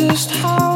just how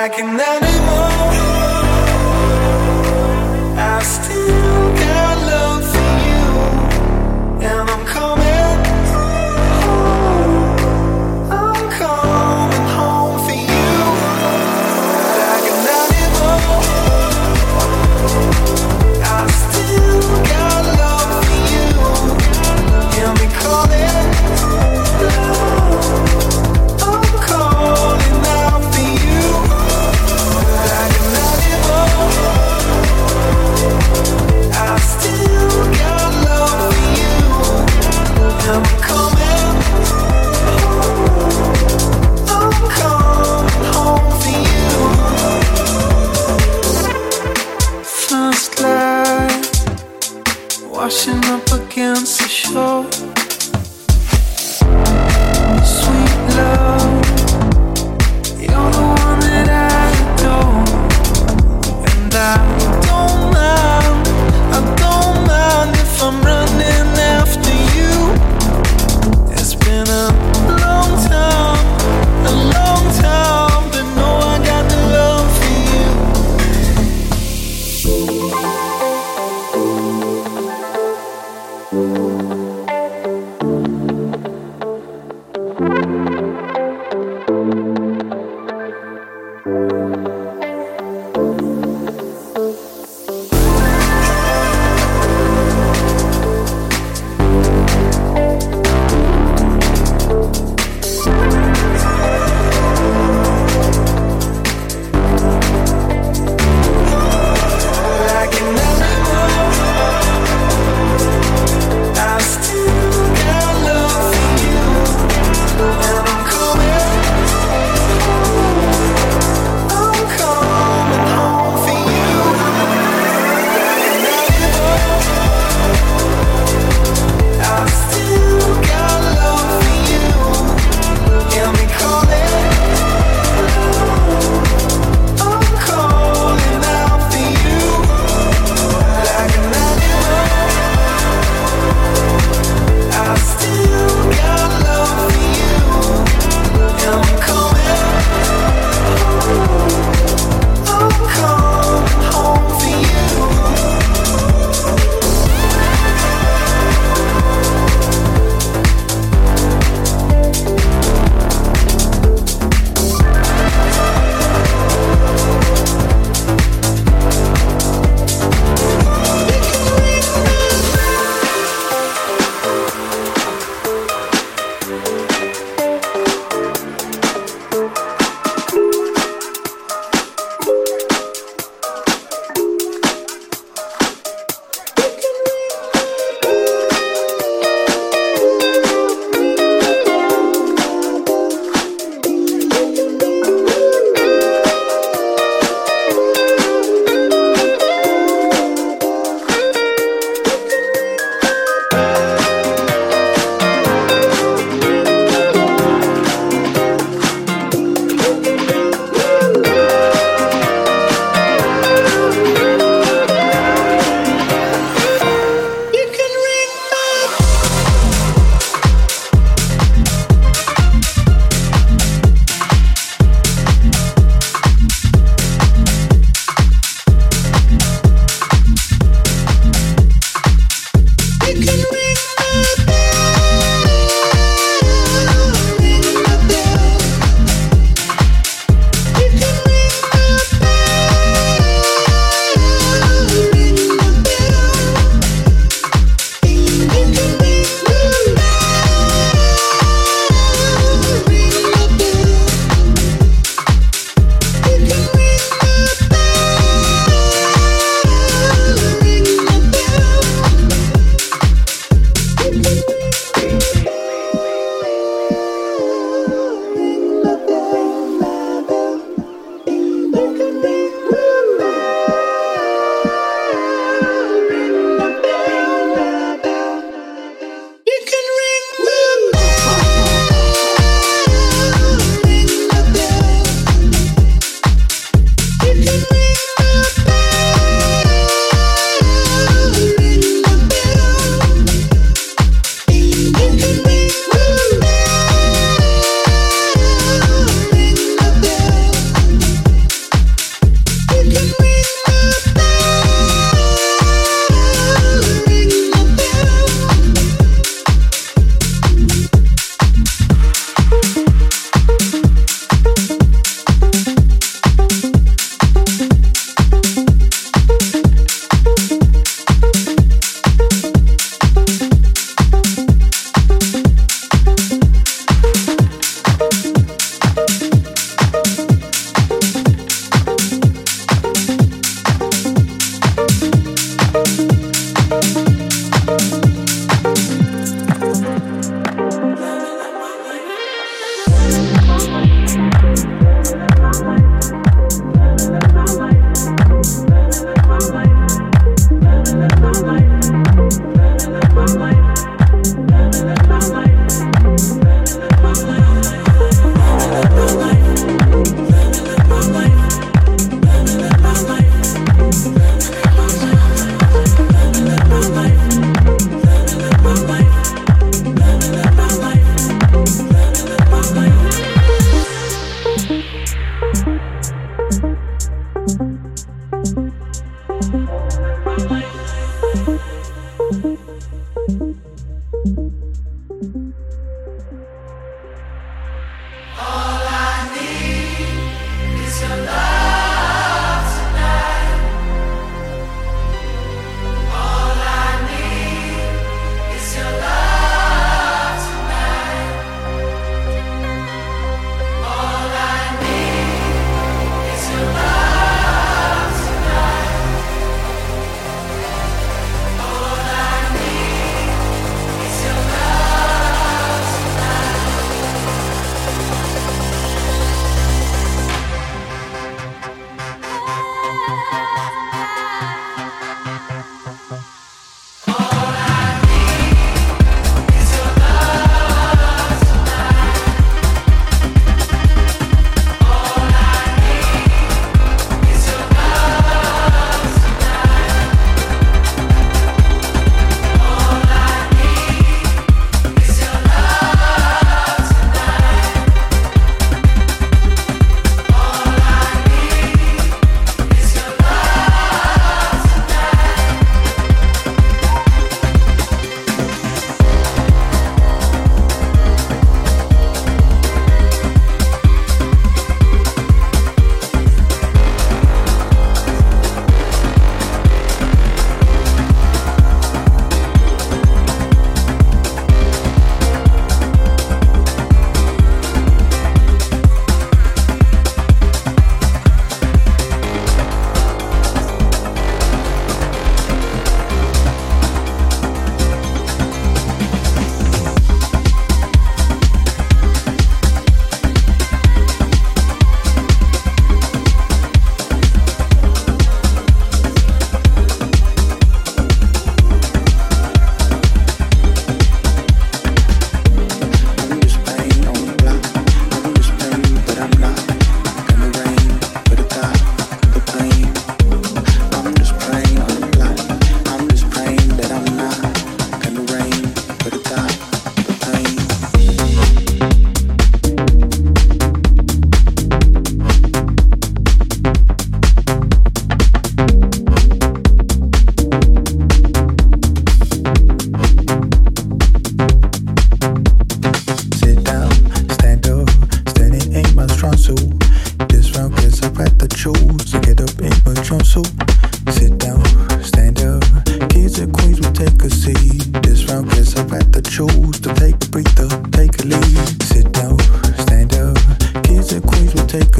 I can never.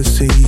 see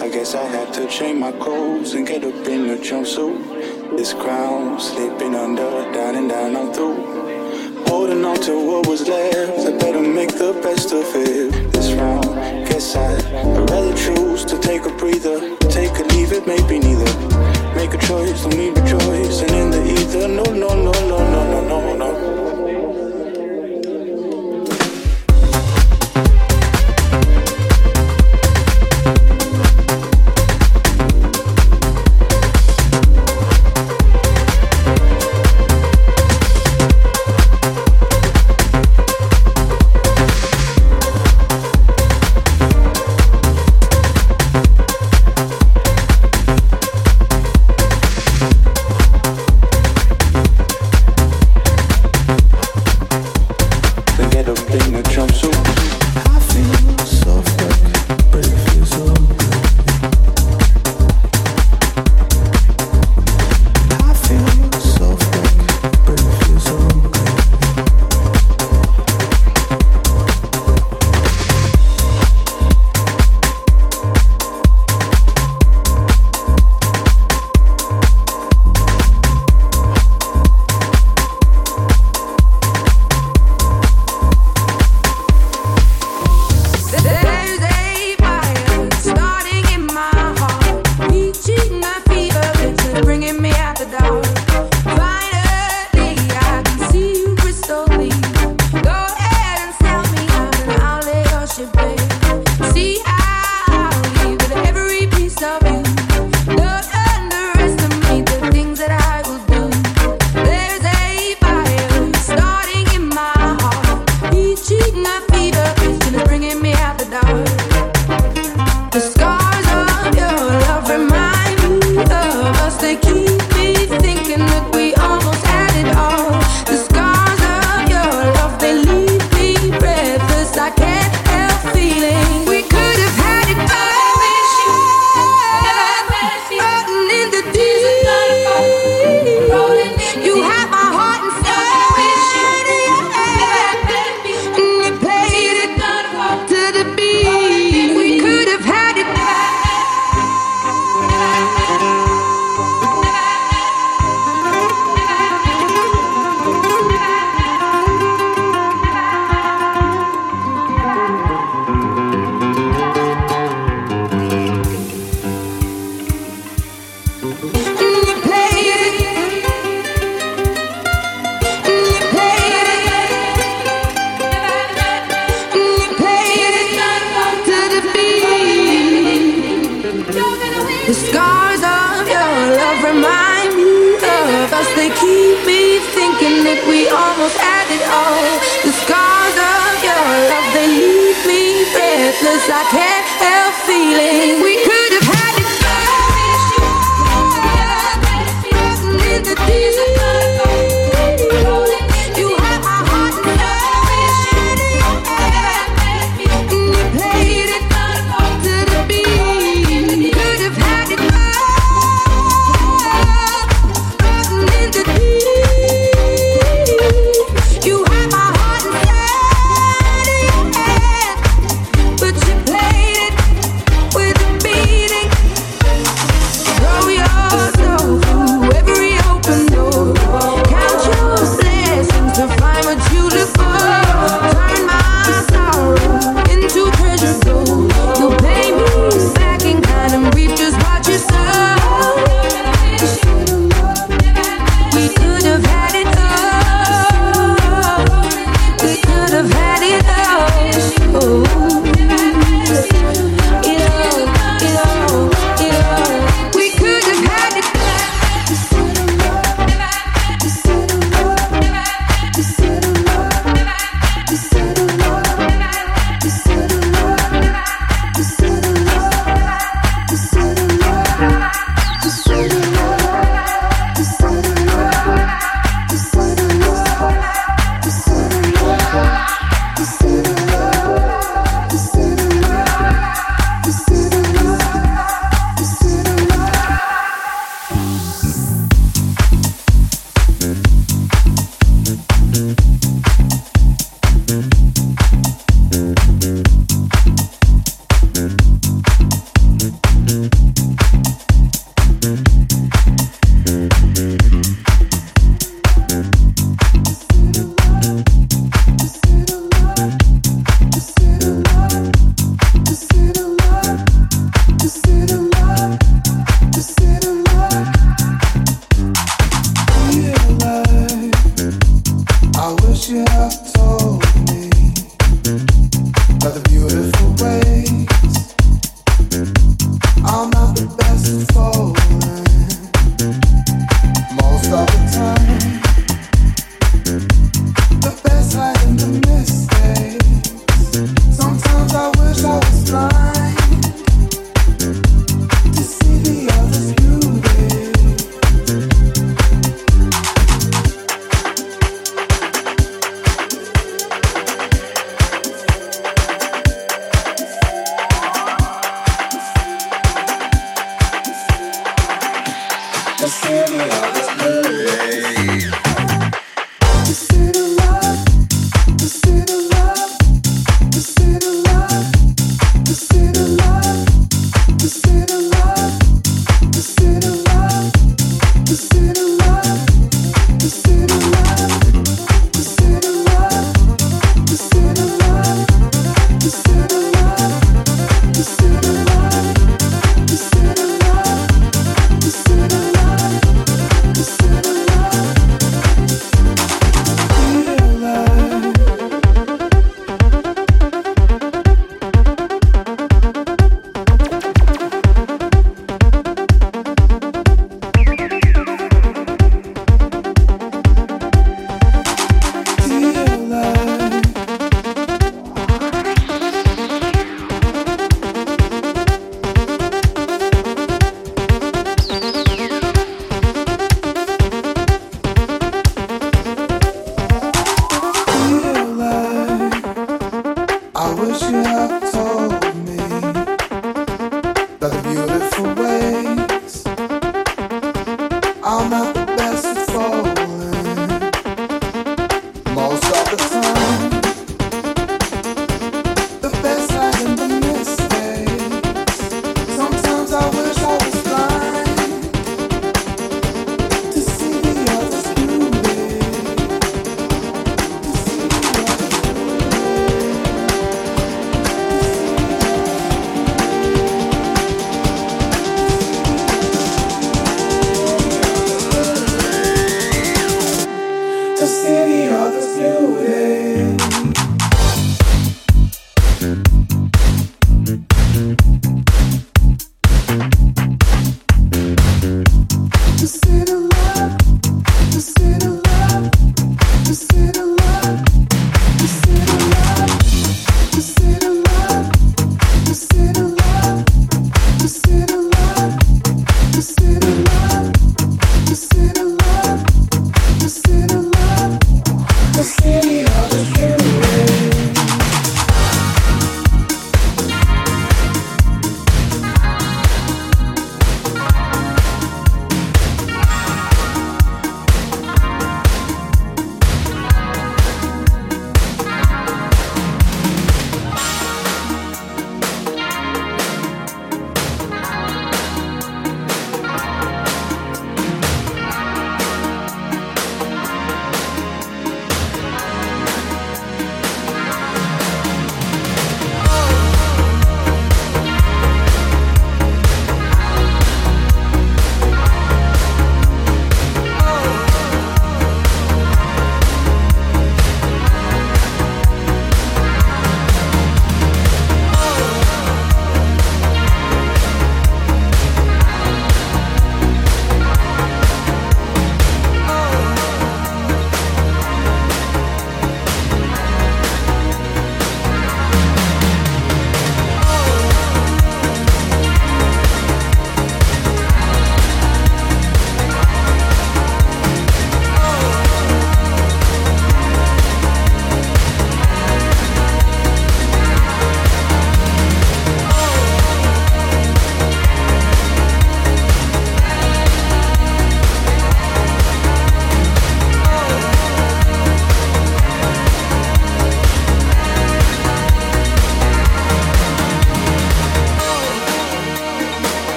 I guess I have to change my clothes and get up in a jumpsuit. This crown sleeping under, down and down I'm through. Holding on to what was left, I better make the best of it. This round, guess I'd rather choose to take a breather, take a leave it, maybe neither. Make a choice, don't need a choice, and in the ether, no, no, no, no, no, no, no.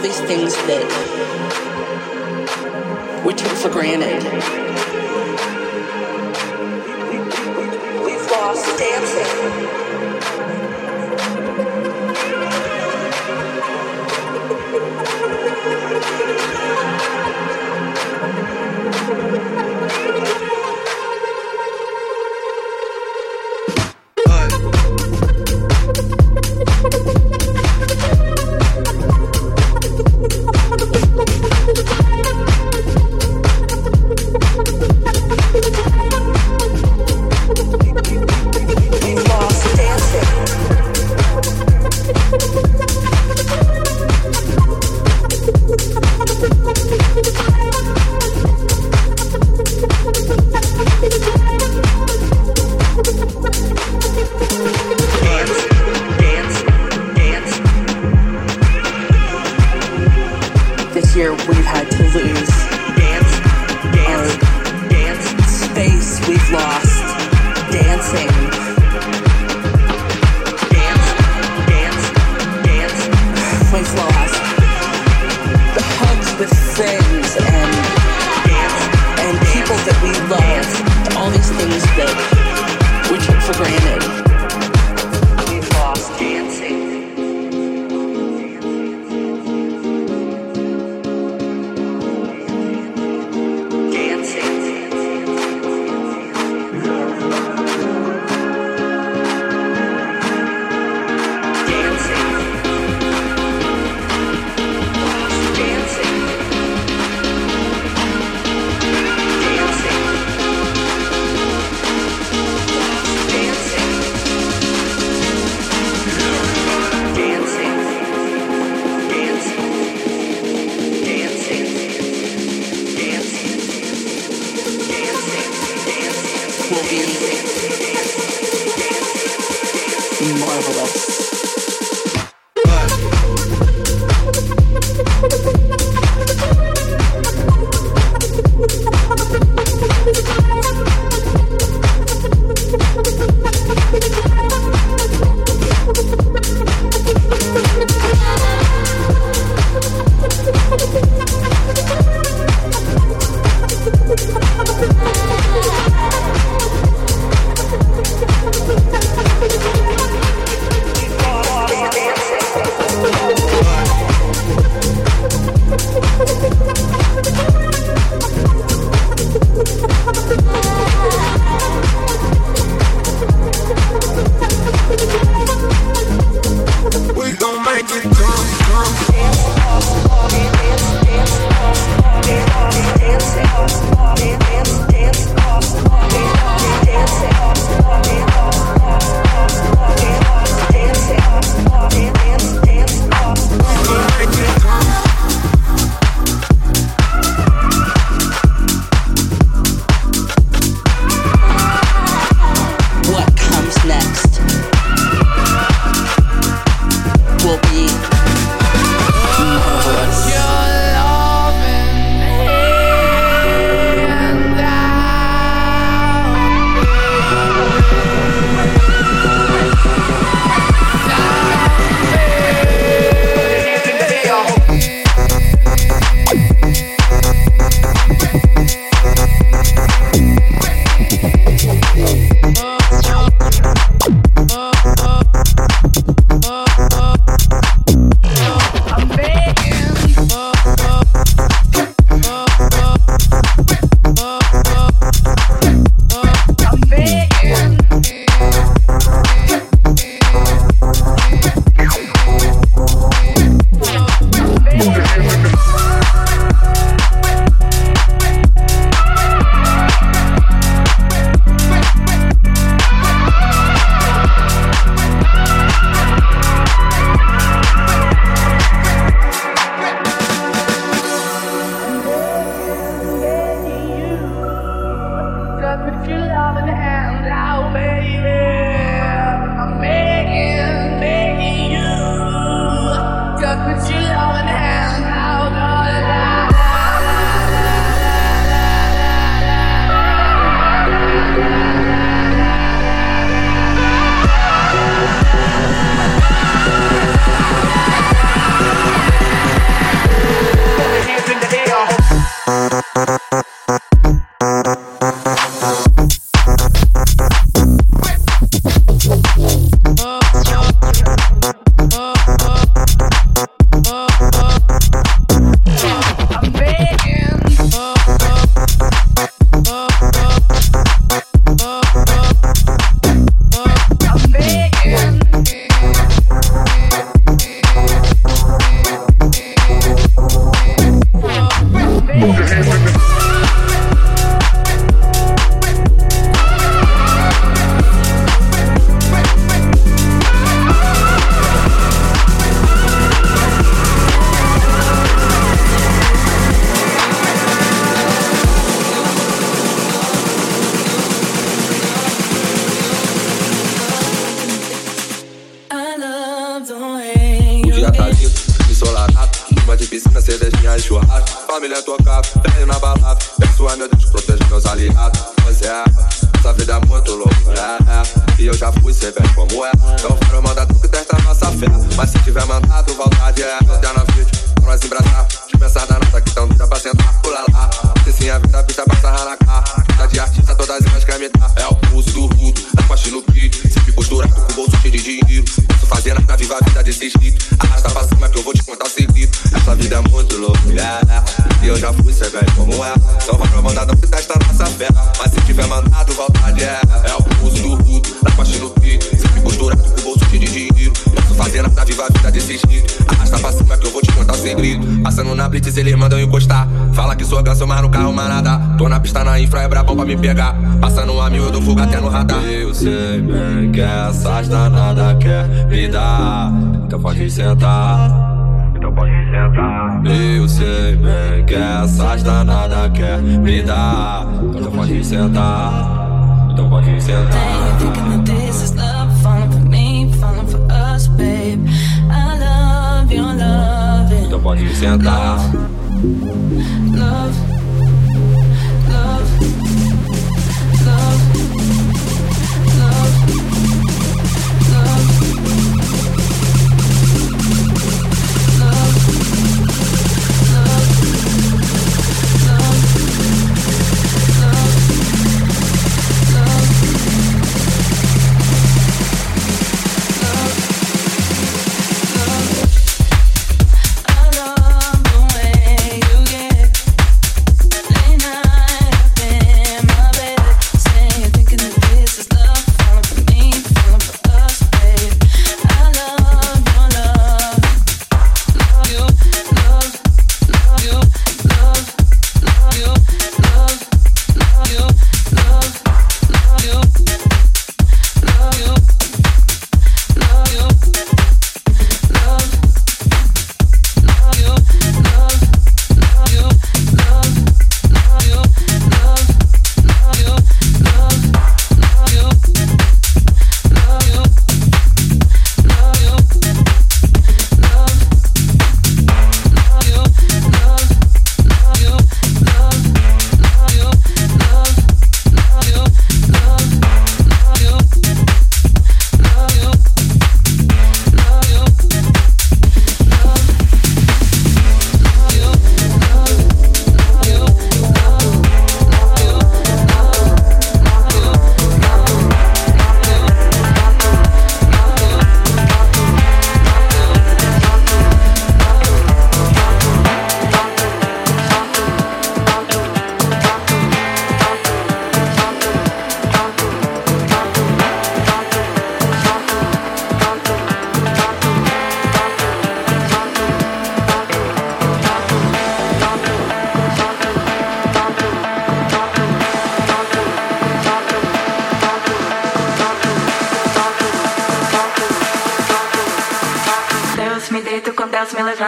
Dancing, então pode sentar. Então pode sentar. Eu sei bem que essas danadas quer me dar. Então pode sentar. Então pode sentar. Então pode sentar. Love. love.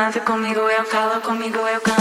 Canta conmigo, eu calo comigo, eu canto.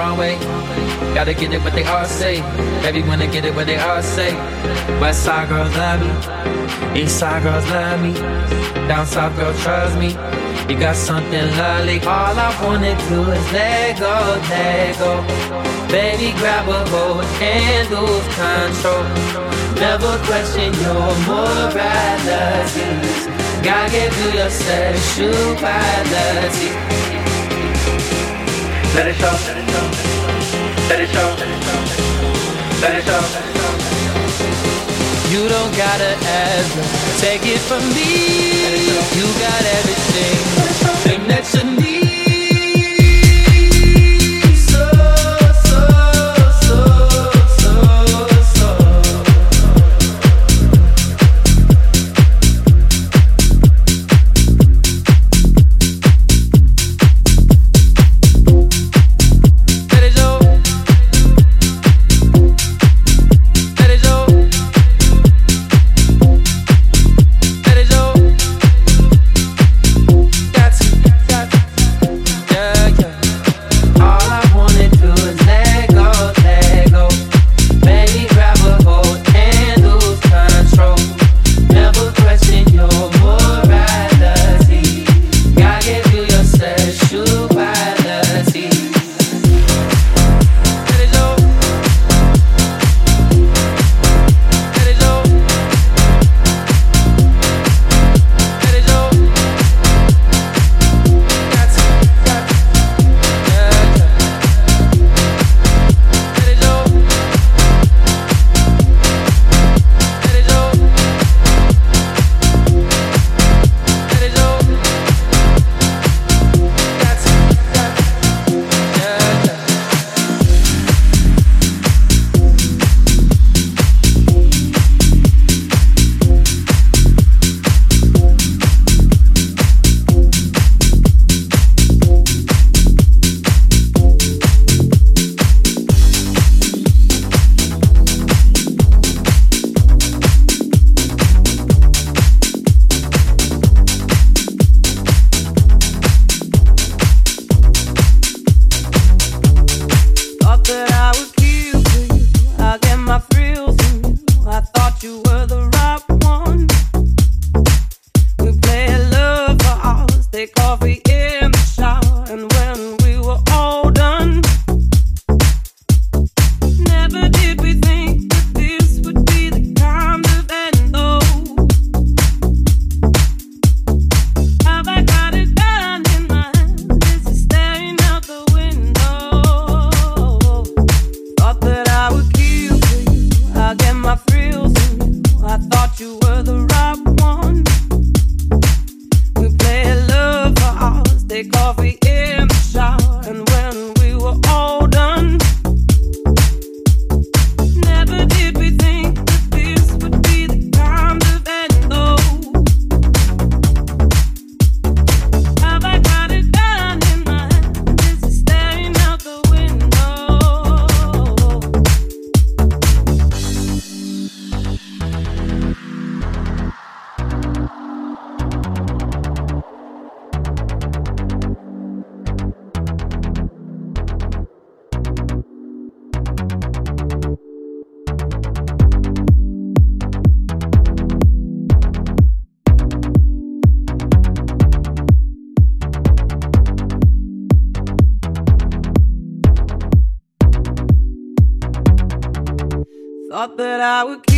wrong way. Gotta get it what they all say. Everyone to get it what they all say. West side girls love me. East side girls love me. Down south girls trust me. You got something lovely. All I wanna do is let go, let go. Baby, grab a hold and lose control. Never question your morality. Gotta give you your sexuality. Let it show. Let it show. Let it show. You don't gotta ask, take it from me. You got everything, thing that you need. Kill for uh,